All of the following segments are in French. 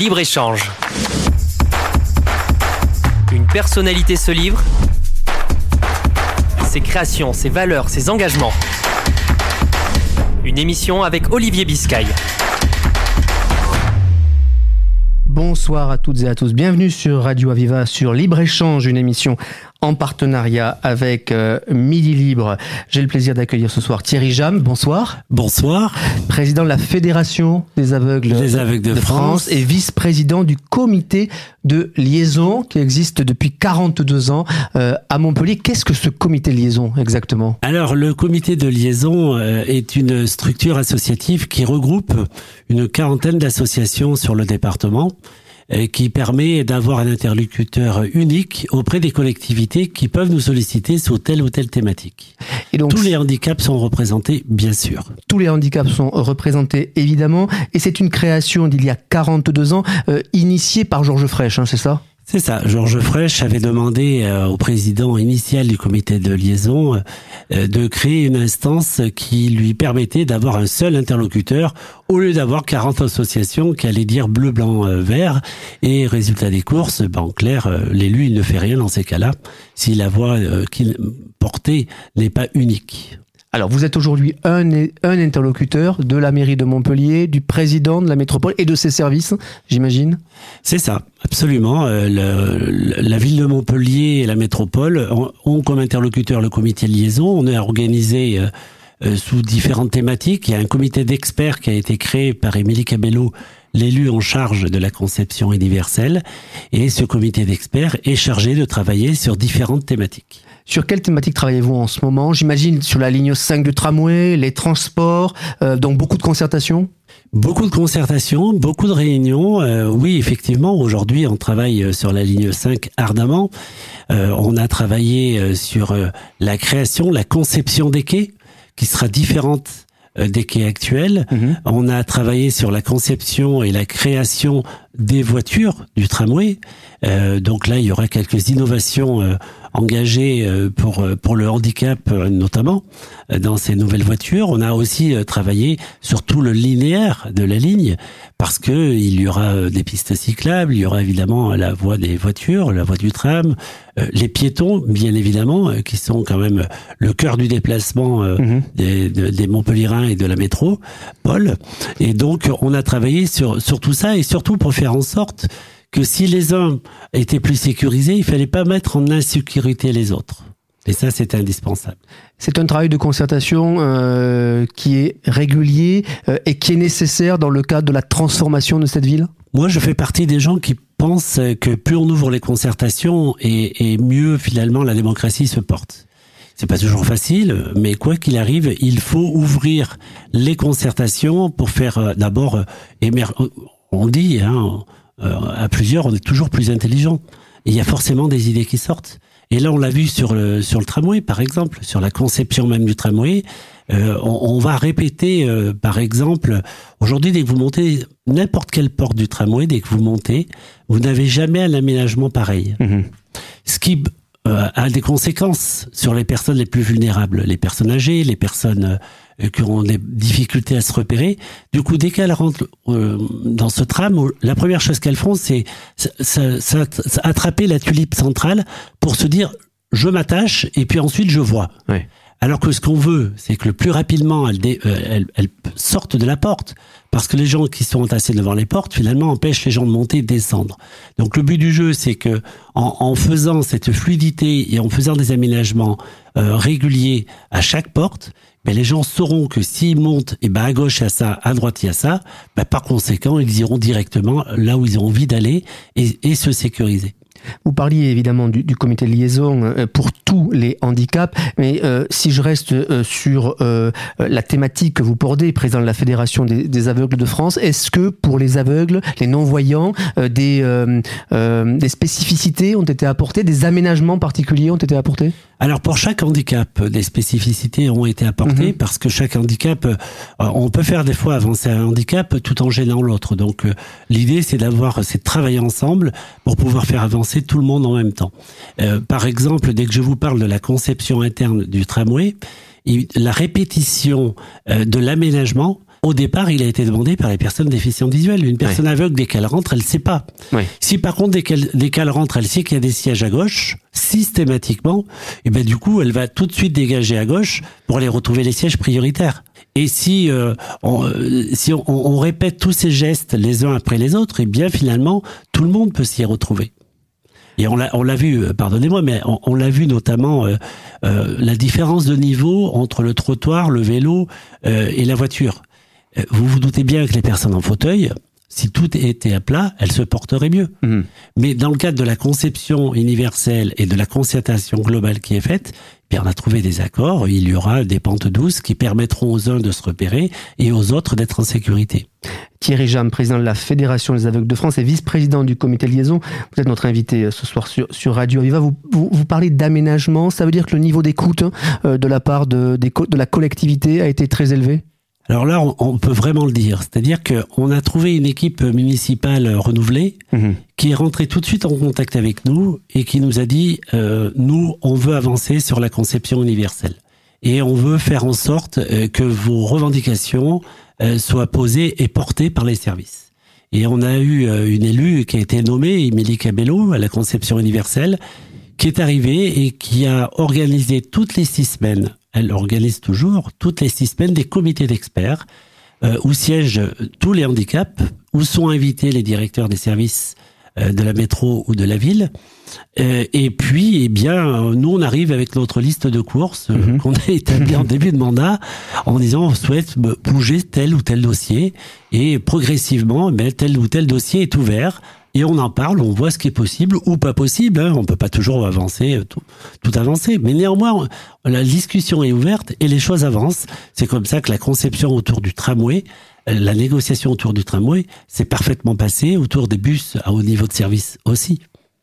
Libre-échange. Une personnalité se livre. Ses créations, ses valeurs, ses engagements. Une émission avec Olivier Biscay. Bonsoir à toutes et à tous. Bienvenue sur Radio Aviva sur Libre Échange, une émission en partenariat avec euh, Midi Libre. J'ai le plaisir d'accueillir ce soir Thierry Jam. Bonsoir. Bonsoir. Président de la Fédération des aveugles, des aveugles de, France. et vice-président du comité de liaison qui existe depuis 42 ans euh, à Montpellier. Qu'est-ce que ce comité de liaison exactement? Alors le comité de liaison euh, est une structure associative qui regroupe une quarantaine d'associations sur le département qui permet d'avoir un interlocuteur unique auprès des collectivités qui peuvent nous solliciter sur telle ou telle thématique. Et donc, tous les handicaps sont représentés, bien sûr. Tous les handicaps sont représentés, évidemment. Et c'est une création d'il y a 42 ans, euh, initiée par Georges Frêche, hein, c'est ça? C'est ça. Georges Frêche avait demandé euh, au président initial du comité de liaison euh, de créer une instance qui lui permettait d'avoir un seul interlocuteur au lieu d'avoir 40 associations qui allaient dire bleu, blanc, euh, vert. Et résultat des courses, ben, en clair, l'élu il ne fait rien dans ces cas-là si la voix qu'il portait n'est pas unique. Alors, vous êtes aujourd'hui un, interlocuteur de la mairie de Montpellier, du président de la métropole et de ses services, j'imagine? C'est ça, absolument. Euh, la ville de Montpellier et la métropole ont, comme interlocuteur le comité de liaison. On est organisé euh, euh, sous différentes thématiques. Il y a un comité d'experts qui a été créé par Émilie Cabello l'élu en charge de la conception universelle, et ce comité d'experts est chargé de travailler sur différentes thématiques. Sur quelle thématique travaillez-vous en ce moment? J'imagine sur la ligne 5 du tramway, les transports, euh, donc beaucoup de concertations? Beaucoup de concertations, beaucoup de réunions. Euh, oui, effectivement, aujourd'hui, on travaille euh, sur la ligne 5 ardemment. on a travaillé sur la création, la conception des quais, qui sera différente des quais actuels. Mhm. On a travaillé sur la conception et la création des voitures du tramway. donc là, il y aura quelques innovations engagé euh, pour euh, pour le handicap euh, notamment dans ces nouvelles voitures. On a aussi travaillé sur tout le linéaire de la ligne parce que il y aura des pistes cyclables, il y aura évidemment la voie des voitures, la voie du tram, les piétons bien évidemment qui sont quand même le cœur du déplacement mhm. des, des Montpellierins et de la métro, Paul. Et donc on a travaillé sur sur tout ça et surtout pour faire en sorte que si les uns étaient plus sécurisés, il fallait pas mettre en insécurité les autres. Et ça, c'est indispensable. C'est un travail de concertation euh, qui est régulier euh, et qui est nécessaire dans le cadre de la transformation de cette ville? Moi, je fais partie des gens qui pensent que plus on ouvre les concertations et, et mieux finalement la démocratie se porte. C'est pas toujours facile, mais quoi qu'il arrive, il faut ouvrir les concertations pour faire euh, d'abord émerger. On dit, hein, euh, à plusieurs, on est toujours plus intelligent. il y a forcément des idées qui sortent. Et là, on l'a vu sur le sur le tramway, par exemple, sur la conception même du tramway. Euh, on, va répéter, euh, par exemple, aujourd'hui, dès que vous montez n'importe quelle porte du tramway, dès que vous montez, vous n'avez jamais un aménagement pareil. Mhm. Ce qui a des conséquences sur les personnes les plus vulnérables, les personnes âgées, les personnes euh, qui auront des difficultés à se repérer. Du coup, dès qu'elles rentrent euh, dans ce tram, la première chose qu'elles font, c'est attraper la tulipe centrale pour se dire je m'attache et puis ensuite je vois. Alors que ce qu'on veut, c'est que le plus rapidement elles, euh, sortent de la porte. Parce que les gens qui sont entassés devant les portes, finalement, empêchent les gens de monter et de descendre. Donc le but du jeu, c'est que en, en, faisant cette fluidité et en faisant des aménagements réguliers à chaque porte, mais les gens sauront que s'ils montent, et eh ben à gauche il y a ça, à droite il y a ça, ben par conséquent ils iront directement là où ils ont envie d'aller et se sécuriser. Vous parliez évidemment du, du, comité de liaison euh, pour tous les handicaps, mais euh, si je reste euh, sur la thématique que vous portez, président de la Fédération des, aveugles de France, est-ce que pour les aveugles, les non-voyants, des, des spécificités ont été apportées, des aménagements particuliers ont été apportés? Alors pour chaque handicap, des spécificités ont été apportées mhm. parce que chaque handicap, on peut faire des fois avancer un handicap tout en gênant l'autre. Donc l'idée c'est d'avoir, c'est de travailler ensemble pour pouvoir faire avancer c'est tout le monde en même temps. Euh, par exemple, dès que je vous parle de la conception interne du tramway, la répétition euh, de l'aménagement au départ, il a été demandé par les personnes déficientes visuelles. Une personne aveugle, dès qu'elle rentre, elle ne sait pas. Si par contre, dès qu'elle, dès qu'elle rentre, elle sait qu'il y a des sièges à gauche, systématiquement, et eh ben du coup, elle va tout de suite dégager à gauche pour aller retrouver les sièges prioritaires. Et si euh, on, si on, on, répète tous ces gestes les uns après les autres, et eh bien finalement, tout le monde peut s'y retrouver. Et on l'a, vu, euh, pardonnez-moi, mais on, l'a vu notamment euh, la différence de niveau entre le trottoir, le vélo et la voiture. Euh, vous vous doutez bien que les personnes en fauteuil, si tout était à plat, elles se porteraient mieux. Mhm. Mais dans le cadre de la conception universelle et de la concertation globale qui est faite, eh bien on a trouvé des accords. Il y aura des pentes douces qui permettront aux uns de se repérer et aux autres d'être en sécurité. Thierry Jam, président de la Fédération des aveugles de France et vice-président du comité de liaison. Vous êtes notre invité euh, ce soir sur, sur Radio Viva. Vous, vous, parlez d'aménagement. Ça veut dire que le niveau d'écoute euh, de la part de, de la collectivité a été très élevé? Alors là, on, peut vraiment le dire. C'est-à-dire qu'on a trouvé une équipe municipale renouvelée mhm. qui est rentrée tout de suite en contact avec nous et qui nous a dit, euh, nous, on veut avancer sur la conception universelle. Et on veut faire en sorte euh, que vos revendications euh, soient posées et portées par les services. Et on a eu une élue qui a été nommée, Émilie Cabello, à la conception universelle, qui est arrivée et qui a organisé toutes les six semaines elle organise toujours toutes les six semaines des comités d'experts euh, où siègent tous les handicaps, où sont invités les directeurs des services euh, de la métro ou de la ville. Euh, et puis, eh bien, nous, on arrive avec notre liste de courses mhm. qu'on a établie en début de mandat en disant on souhaite bouger tel ou tel dossier. Et progressivement, ben, tel ou tel dossier est ouvert et on en parle, on voit ce qui est possible ou pas possible. Hein. On peut pas toujours avancer, euh, tout, tout, avancer. Mais néanmoins, la discussion est ouverte et les choses avancent. C'est comme ça que la conception autour du tramway, euh, la négociation autour du tramway, s'est parfaitement passée autour des bus à haut niveau de service aussi.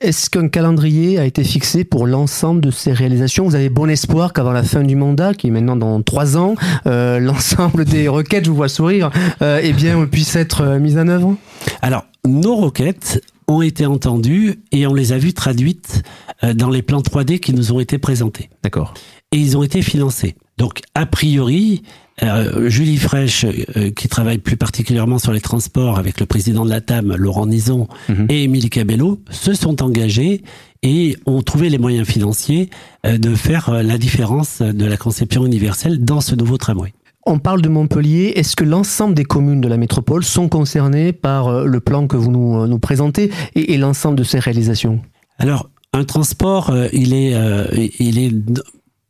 Est-ce qu'un calendrier a été fixé pour l'ensemble de ces réalisations? Vous avez bon espoir qu'avant la fin du mandat, qui est maintenant dans trois ans, euh, l'ensemble des requêtes, je vous vois sourire, euh, eh bien, puisse être mises en œuvre? Alors, nos requêtes ont été entendues et on les a vues traduites euh, dans les plans 3D qui nous ont été présentés. D'accord. Et ils ont été financés. Donc, a priori, euh, Julie Fraîche, euh, qui travaille plus particulièrement sur les transports avec le président de la TAM, Laurent Nison, mhm. et Émilie Cabello, se sont engagés et ont trouvé les moyens financiers euh, de faire la différence de la conception universelle dans ce nouveau tramway. On parle de Montpellier. Est-ce que l'ensemble des communes de la métropole sont concernées par le plan que vous nous, nous présentez et, l'ensemble de ces réalisations? Alors, un transport, est, il est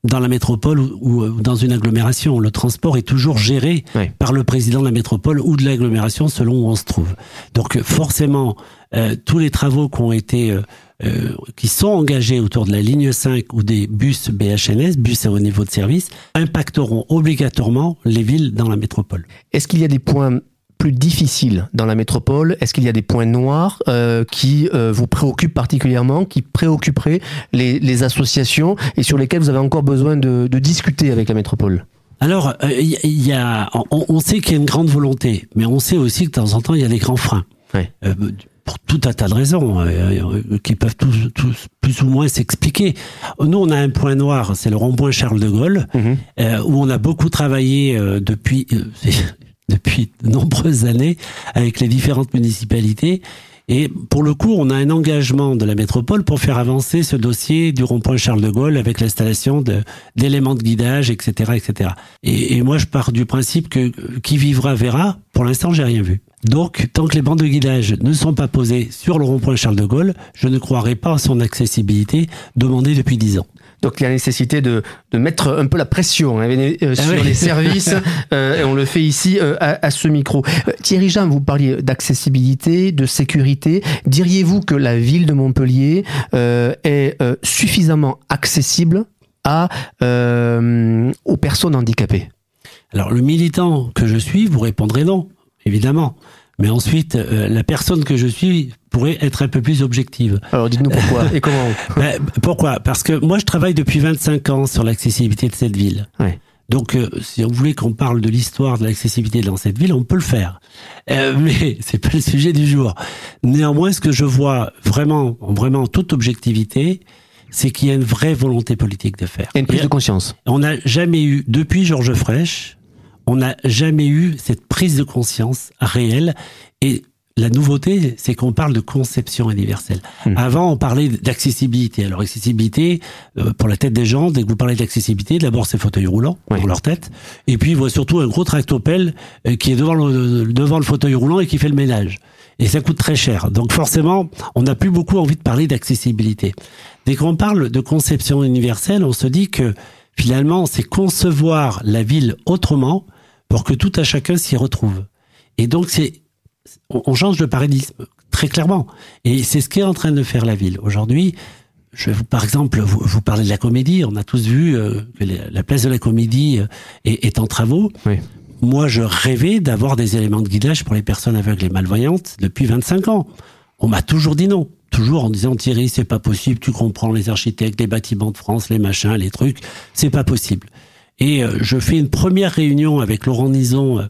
dans la métropole ou, dans une agglomération. Le transport est toujours géré par le président de la métropole ou de l'agglomération selon où on se trouve. Donc forcément, euh, tous les travaux qui ont été euh, euh, qui sont engagés autour de la ligne 5 ou des bus BHNS, bus à haut niveau de service, impacteront obligatoirement les villes dans la métropole. Est-ce qu'il y a des points plus difficile dans la métropole? Est-ce qu'il y a des points noirs euh, qui euh, vous préoccupent particulièrement, qui préoccuperaient les, les, associations et sur lesquels vous avez encore besoin de, de discuter avec la métropole? Alors, il euh, y a, on, on sait qu'il y a une grande volonté, mais on sait aussi que de temps en temps, il y a des grands freins. Pour tout un tas de raisons qui peuvent tous, tous plus ou moins s'expliquer. Nous, on a un point noir, c'est le rond-point Charles de Gaulle, mhm. où on a beaucoup travaillé depuis depuis de nombreuses années avec les différentes municipalités. Et pour le coup, on a un engagement de la métropole pour faire avancer ce dossier du rond-point Charles de Gaulle avec l'installation d'éléments de, guidage, etc., etc. Et, moi, je pars du principe que qui vivra verra. Pour l'instant, j'ai rien vu. Donc, tant que les bandes de guidage ne sont pas posées sur le rond-point Charles de Gaulle, je ne croirai pas à son accessibilité demandée depuis dix ans. Donc il y a nécessité de, de mettre un peu la pression hein, euh, ah sur les services, euh, et on le fait ici euh, à, à, ce micro. Thierry Jean, vous parliez d'accessibilité, de sécurité. Diriez-vous que la ville de Montpellier est suffisamment accessible à, aux personnes handicapées? Alors le militant que je suis vous répondrez non, évidemment. Mais ensuite, la personne que je suis pourrait être un peu plus objective. Alors dites-nous pourquoi et comment ben, Pourquoi? Parce que moi je travaille depuis 25 ans sur l'accessibilité de cette ville. Ouais. Donc, euh, si on voulait qu'on parle de l'histoire de l'accessibilité dans cette ville, on peut le faire. Euh, mais c'est pas le sujet du jour. Néanmoins, ce que je vois vraiment, vraiment toute objectivité, c'est qu'il y a une vraie volonté politique de faire. Et une prise de conscience. On n'a jamais eu, depuis Georges Frêche, on n'a jamais eu cette prise de conscience réelle et la nouveauté, c'est qu'on parle de conception universelle. Hmm. Avant, on parlait d'accessibilité. Alors, accessibilité, euh, pour la tête des gens, dès que vous parlez d'accessibilité, d'abord, c'est fauteuil roulant pour leur tête. Et puis, ils voient surtout un gros tractopelle euh, qui est devant le, devant le fauteuil roulant et qui fait le ménage. Et ça coûte très cher. Donc, forcément, on n'a plus beaucoup envie de parler d'accessibilité. Dès qu'on parle de conception universelle, on se dit que finalement, c'est concevoir la ville autrement pour que tout à chacun s'y retrouve. Et donc, c'est on, change de paradigme très clairement. Et c'est ce qu'est en train de faire la ville. Aujourd'hui, je vais vous, par exemple, vous, vous parler de la comédie. On a tous vu euh, que la place de la comédie euh, est, en travaux. Moi, je rêvais d'avoir des éléments de guidage pour les personnes aveugles et malvoyantes depuis 25 ans. On m'a toujours dit non. Toujours en disant Thierry, c'est pas possible, tu comprends les architectes, les bâtiments de France, les machins, les trucs, c'est pas possible. Et euh, je fais une première réunion avec Laurent Nison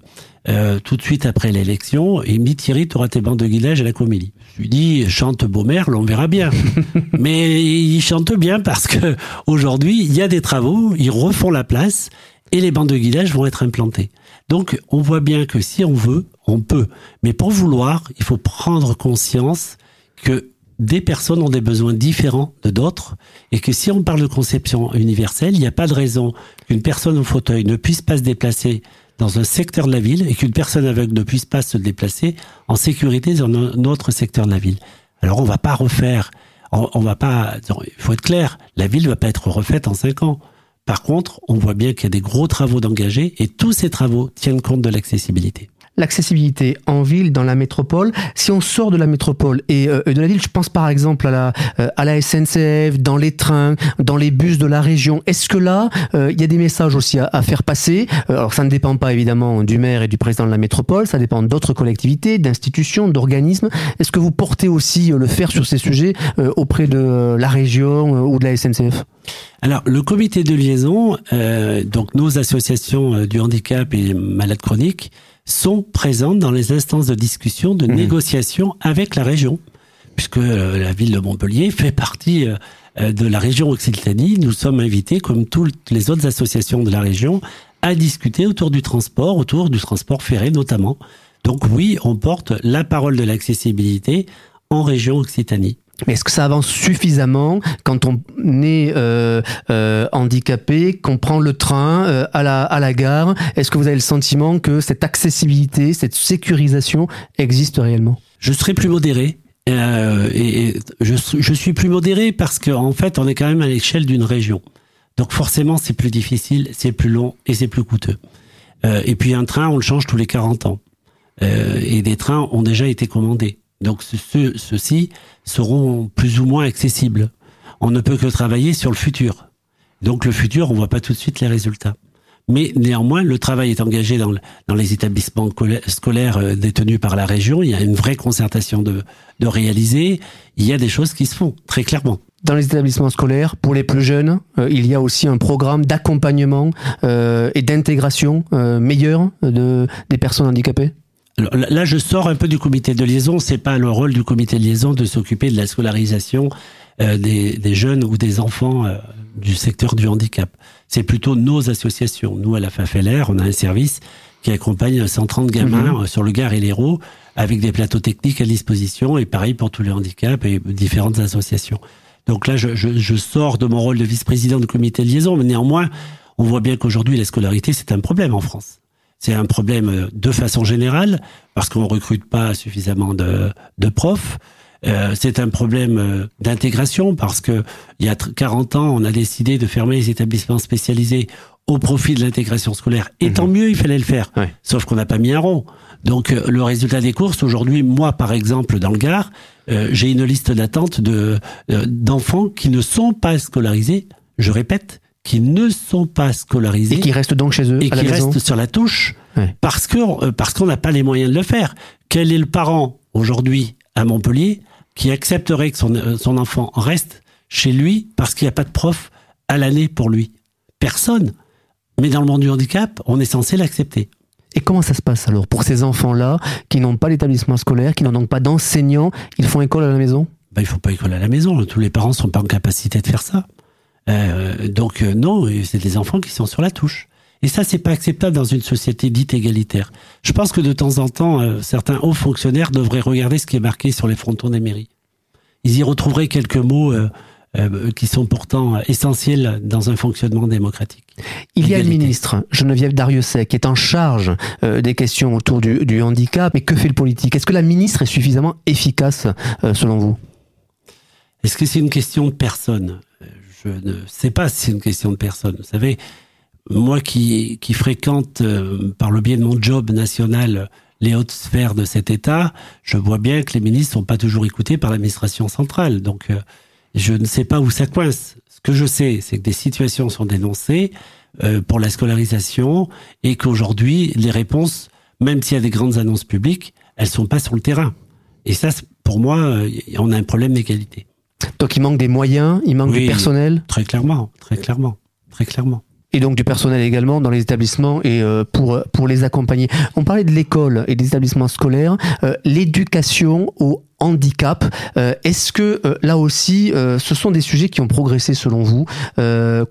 euh, tout de suite après l'élection, et il me dit Thierry, tu auras tes bandes de guidage à la comédie. Je lui dis chante Beaumerle, on verra bien. Mais il chante bien parce que aujourd'hui il y a des travaux, ils refont la place et les bandes de guidage vont être implantées. Donc on voit bien que si on veut, on peut. Mais pour vouloir, il faut prendre conscience que des personnes ont des besoins différents de d'autres et que si on parle de conception universelle, il n'y a pas de raison qu'une personne au fauteuil ne puisse pas se déplacer dans un secteur de la ville et qu'une personne aveugle ne puisse pas se déplacer en sécurité dans un autre secteur de la ville. Alors on va pas refaire, on, va pas, il faut être clair, la ville ne va pas être refaite en cinq ans. Par contre, on voit bien qu'il y a des gros travaux d'engagés et tous ces travaux tiennent compte de l'accessibilité l'accessibilité en ville, dans la métropole. Si on sort de la métropole et euh, de la ville, je pense par exemple à la, euh, à la SNCF, dans les trains, dans les bus de la région. Est-ce que là, euh, il y a des messages aussi à, faire passer? Alors ça ne dépend pas évidemment du maire et du président de la métropole, ça dépend d'autres collectivités, d'institutions, d'organismes. Est-ce que vous portez aussi le faire sur ces sujets auprès de la région ou de la SNCF alors, le comité de liaison, donc nos associations du handicap et malades chroniques, sont présentes dans les instances de discussion, de mmh. négociation avec la région, puisque euh, la ville de Montpellier fait partie euh, euh, de la région Occitanie. Nous sommes invités, comme toutes les autres associations de la région, à discuter autour du transport, autour du transport ferré notamment. Donc oui, on porte la parole de l'accessibilité en région Occitanie. Est-ce que ça avance suffisamment quand on est euh, euh, handicapé, qu'on prend le train euh, à, la, à la gare? Est-ce que vous avez le sentiment que cette accessibilité, cette sécurisation existe réellement? Je serais plus modéré. et je, suis plus modéré parce qu'en en fait, on est quand même à l'échelle d'une région. Donc forcément, c'est plus difficile, c'est plus long et c'est plus coûteux. et puis un train, on le change tous les 40 ans. et des trains ont déjà été commandés. Donc ceux-ci seront plus ou moins accessibles. On ne peut que travailler sur le futur. Donc le futur, on voit pas tout de suite les résultats. Mais néanmoins, le travail est engagé dans, les établissements scolaires euh, détenus par la région. Il y a une vraie concertation de, réaliser. Il y a des choses qui se font, très clairement. Dans les établissements scolaires, pour les plus jeunes, euh, il y a aussi un programme d'accompagnement euh, et d'intégration euh, meilleur de, des personnes handicapées là, je sors un peu du comité de liaison. C'est pas le rôle du comité de liaison de s'occuper de la scolarisation euh, des, jeunes ou des enfants euh, du secteur du handicap. C'est plutôt nos associations. Nous, à la FAFLR, on a un service qui accompagne 130 gamins mhm. euh, sur le Gare et l'Hérault avec des plateaux techniques à disposition et pareil pour tous les handicaps et différentes associations. Donc là, je, je sors de mon rôle de vice-président du comité de liaison, mais néanmoins, on voit bien qu'aujourd'hui, la scolarité, c'est un problème en France. C'est un problème euh, de façon générale parce qu'on recrute pas suffisamment de, de profs. Euh, c'est un problème euh, d'intégration parce que il y a 40 ans, on a décidé de fermer les établissements spécialisés au profit de l'intégration scolaire. Et tant mhm. mieux, il fallait le faire. Sauf qu'on n'a pas mis un rond. Donc le résultat des courses aujourd'hui, moi par exemple dans le Gard, j'ai une liste d'attente de d'enfants qui ne sont pas scolarisés. Je répète, qui ne sont pas scolarisés et qui restent donc chez eux et qui restent sur la touche parce que euh, parce qu'on n'a pas les moyens de le faire. Quel est le parent aujourd'hui à Montpellier qui accepterait que son, euh, son enfant reste chez lui parce qu'il n'y a pas de prof à l'année pour lui? Personne. Mais dans le monde du handicap, on est censé l'accepter. Et comment ça se passe alors pour ces enfants-là qui n'ont pas d'établissement scolaire, qui n'ont donc pas d'enseignants, ils font école à la maison? Ben, Ils font pas école à la maison. Tous les parents sont pas en capacité de faire ça. Euh, donc euh, non, c'est des enfants qui sont sur la touche. Et ça, c'est pas acceptable dans une société dite égalitaire. Je pense que de temps en temps, euh, certains hauts fonctionnaires devraient regarder ce qui est marqué sur les frontons des mairies. Ils y retrouveraient quelques mots euh, euh, qui sont pourtant essentiels dans un fonctionnement démocratique. Il y a le ministre Geneviève Dariussec qui est en charge des questions autour du, du, handicap. Mais que fait le politique? Est-ce que la ministre est suffisamment efficace selon vous? Est-ce que c'est une question de personne? Je ne sais pas si c'est une question de personne. Vous savez, moi qui, qui fréquente euh, par le biais de mon job national les hautes sphères de cet État, je vois bien que les ministres sont pas toujours écoutés par l'administration centrale. Donc, euh, je ne sais pas où ça coince. Ce que je sais, c'est que des situations sont dénoncées euh, pour la scolarisation et qu'aujourd'hui, les réponses, même s'il y a des grandes annonces publiques, elles sont pas sur le terrain. Et ça, pour moi, on a un problème d'égalité. Donc, il manque des moyens, il manque du personnel. Très clairement, très clairement, très clairement et donc du personnel également dans les établissements et euh, pour pour les accompagner. On parlait de l'école et des établissements scolaires, euh, l'éducation au handicap. Euh, est-ce que là aussi, ce sont des sujets qui ont progressé selon vous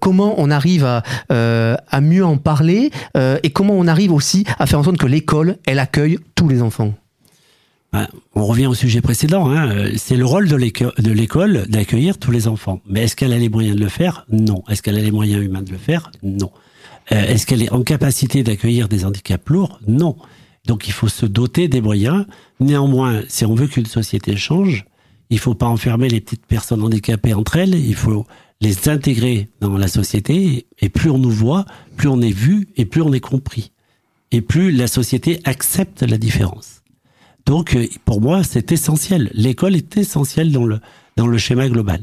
Comment on arrive à, à mieux en parler et comment on arrive aussi à faire en sorte que l'école elle accueille tous les enfants? On revient au sujet précédent. Hein. C'est le rôle de l'école d'accueillir tous les enfants. Mais est-ce qu'elle a les moyens de le faire? Non. Est-ce qu'elle a les moyens humains de le faire? Non. Euh, est-ce qu'elle est en capacité d'accueillir des handicaps lourds? Non. Donc il faut se doter des moyens. Néanmoins, si on veut qu'une société change, il faut pas enfermer les petites personnes handicapées entre elles. Il faut les intégrer dans la société. Et plus on nous voit, plus on est vu et plus on est compris. Et plus la société accepte la différence. Donc, euh, pour moi, c'est essentiel. L'école est essentielle dans le, dans le schéma global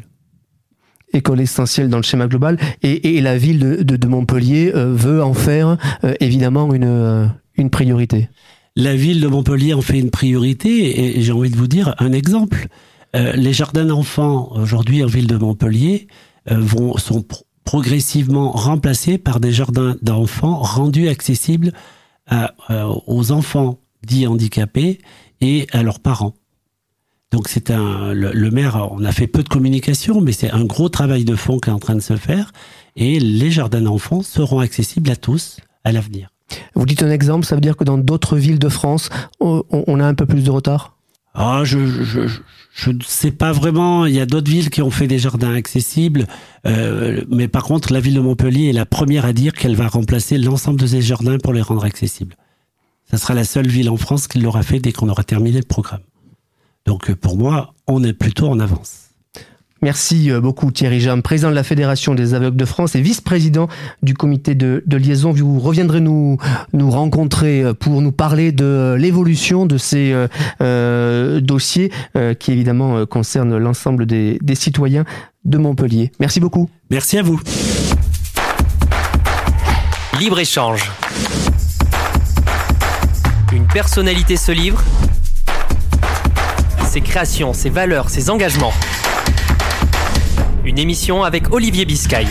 école essentielle dans le schéma global et, et la ville de, de, Montpellier euh, veut en faire euh, évidemment une, une priorité. La ville de Montpellier en fait une priorité et j'ai envie de vous dire un exemple. les jardins d'enfants aujourd'hui en ville de Montpellier vont sont progressivement remplacés par des jardins d'enfants rendus accessibles à, aux enfants dits handicapés et à leurs parents. Donc c'est un le, maire, on a fait peu de communication, mais c'est un gros travail de fond qui est en train de se faire. Et les jardins d'enfants seront accessibles à tous à l'avenir. Vous dites un exemple, ça veut dire que dans d'autres villes de France, on, a un peu plus de retard? Ah, je, je, je ne sais pas vraiment. Il y a d'autres villes qui ont fait des jardins accessibles, euh, mais par contre, la ville de Montpellier est la première à dire qu'elle va remplacer l'ensemble de ces jardins pour les rendre accessibles. Ça sera la seule ville en France qui l'aura fait dès qu'on aura terminé le programme. Donc euh, pour moi, on est plutôt en avance. Merci euh, beaucoup Thierry Jam, président de la Fédération des aveugles de France et vice-président du comité de, liaison. Vous reviendrez nous, nous rencontrer euh, pour nous parler de l'évolution de ces dossiers qui évidemment concernent l'ensemble des, des citoyens de Montpellier. Merci beaucoup. Merci à vous. Libre-échange personnalité se livre, ses créations, ses valeurs, ses engagements. Une émission avec Olivier Biscay.